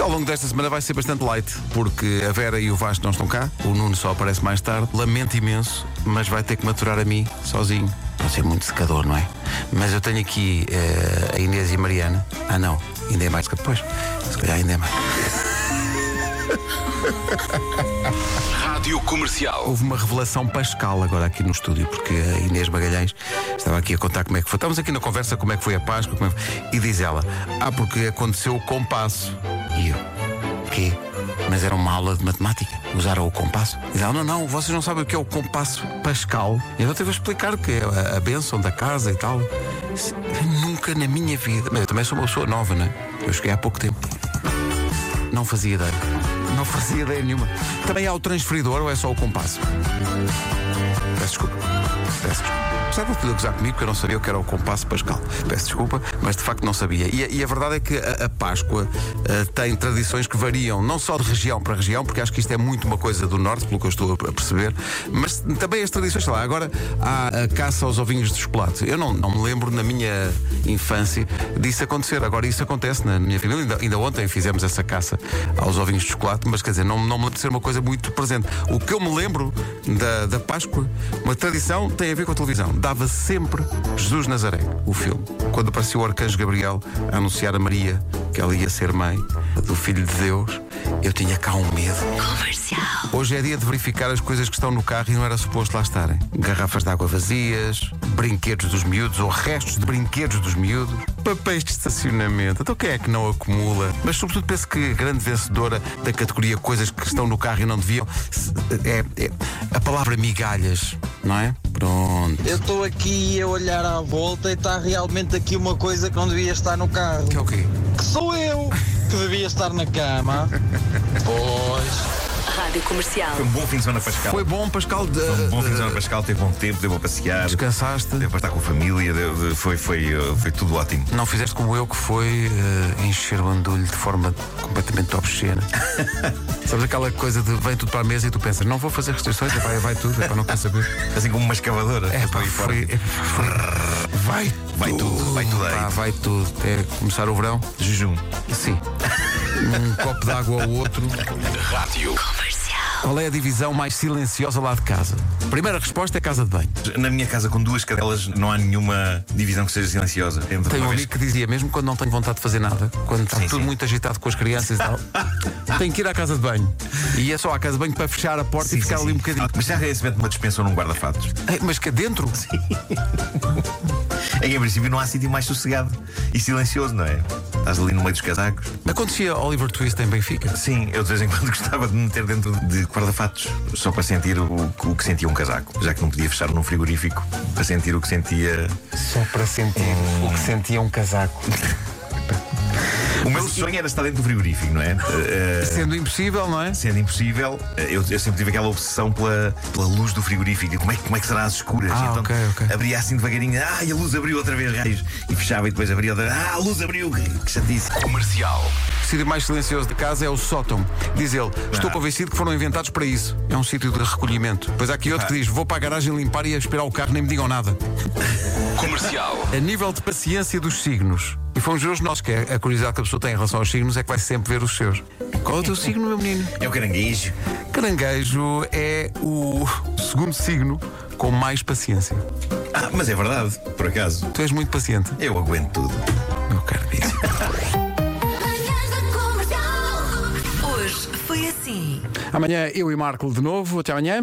Isto ao longo desta semana vai ser bastante light, porque a Vera e o Vasco não estão cá, o Nuno só aparece mais tarde. Lamento imenso, mas vai ter que maturar a mim, sozinho. Vai ser muito secador, não é? Mas eu tenho aqui eh, a Inês e a Mariana. Ah, não, ainda é mais que depois. Se calhar ainda é mais. Rádio Comercial. Houve uma revelação pascal agora aqui no estúdio, porque a Inês Magalhães estava aqui a contar como é que foi. Estávamos aqui na conversa como é que foi a Páscoa, é foi. e diz ela: Ah, porque aconteceu o compasso. E eu: Quê? Mas era uma aula de matemática. Usaram o compasso. E Não, não, vocês não sabem o que é o compasso pascal. E eu teve a explicar que é a, a bênção da casa e tal. Nunca na minha vida. Mas eu também sou uma pessoa nova, não é? Eu cheguei há pouco tempo. Não fazia ideia. Não fazia ideia nenhuma. Também há o transferidor ou é só o compasso? Peço desculpa. Peço desculpa. Estava tudo a gozar comigo porque eu não sabia o que era o compasso pascal. Peço desculpa, mas de facto não sabia. E, a- e a verdade é que a, a Páscoa eh, tem tradições que variam, não só de região para região, porque acho que isto é muito uma coisa do norte, pelo que eu estou a perceber, mas também as tradições, sei lá, agora há a caça aos ovinhos de chocolate. Eu não, não me lembro na minha infância disso acontecer. Agora isso acontece na minha família. Ainda, ainda ontem fizemos essa caça aos ovinhos de chocolate, mas quer dizer, não, não me lembro de ser uma coisa muito presente. O que eu me lembro da, da Páscoa, uma tradição, tem a ver com a televisão. Dava sempre Jesus Nazaré, o filme. Quando apareceu o arcanjo Gabriel a anunciar a Maria que ela ia ser mãe do Filho de Deus, eu tinha cá um medo. Hoje é dia de verificar as coisas que estão no carro e não era suposto lá estarem. Garrafas de água vazias, brinquedos dos miúdos ou restos de brinquedos dos miúdos, papéis de estacionamento. Então quem é que não acumula? Mas sobretudo penso que a grande vencedora da categoria coisas que estão no carro e não deviam é, é a palavra migalhas, não é? Pronto. Eu estou aqui a olhar à volta e está realmente aqui uma coisa que não devia estar no carro. Que é o quê? Que sou eu que devia estar na cama. Pois. Rádio Comercial. Foi um bom fim de semana pascal. Foi bom, Pascal. De, Foi um bom fim de semana pascal, teve bom tempo, deu para passear, Descansaste? deu para estar com a família, deu- de- foi, foi, uh, foi tudo ótimo. Não fizeste como eu, que foi eh, encher o andulho de forma completamente obscena. Sabes aquela coisa de vem tudo para a mesa e tu pensas, não vou fazer restrições, vai, vai tudo, é para não quer saber. Assim como uma escavadora. É pá, Foi é, foi- Vai, Vai tudo, vai tudo aí. Pá, vai tudo. Até começar o verão, Jejum. sim. Um copo de água ao outro. Rádio. Qual é a divisão mais silenciosa lá de casa? Primeira resposta é casa de banho. Na minha casa, com duas cadelas, não há nenhuma divisão que seja silenciosa. Entre Tenho um vez amigo que dizia, mesmo quando não tenho vontade de fazer nada, quando está Sim, tudo sim. muito agitado com as crianças e tal, tenho que ir à casa de banho. E é só à casa de banho para fechar a porta Sim, e ficar sim, ali um sim. bocadinho. Mas já se mete uma dispensa num guarda-fatos. Ei, Mas que dentro? É que, em princípio, não há sítio mais sossegado e silencioso, não é? Estás ali no meio dos casacos. Acontecia Oliver Twist em Benfica. Sim, eu de vez em quando gostava de me meter dentro de guarda-fatos só para sentir o, o que sentia um casaco, já que não podia fechar num frigorífico, para sentir o que sentia. Só para sentir o que sentia um casaco. O meu sonho era estar dentro do frigorífico, não é? Eh, Sendo impossível, não é? Sendo impossível, eh, eu, eu sempre tive aquela obsessão pela, pela luz do frigorífico. Como é, que- como é que será às escuras? Ah, então ok, ok. abria assim devagarinho, ah, e a luz abriu outra vez, raios. E fechava e depois abria outra vez, ah, a luz abriu, que, que chatice. Comercial. O sítio mais silencioso de casa é o sótão. Diz ele, estou Ah. convencido que foram inventados para isso. É um sítio de recolhimento. Depois há aqui outro que diz, vou para a garagem limpar e a esperar o carro, nem me digam nada. Comercial. A nível de paciência dos signos. E fomos ver os nossos, que é a curiosidade que a pessoa tem em relação aos signos, é que vai sempre ver os seus. Qual é o teu signo, meu menino? É o caranguejo. Caranguejo é o segundo signo com mais paciência. Ah, mas é verdade, por acaso. Tu és muito paciente. Eu aguento tudo. Meu caro Bísio. Hoje foi assim. Amanhã eu e Marco de novo. Até amanhã.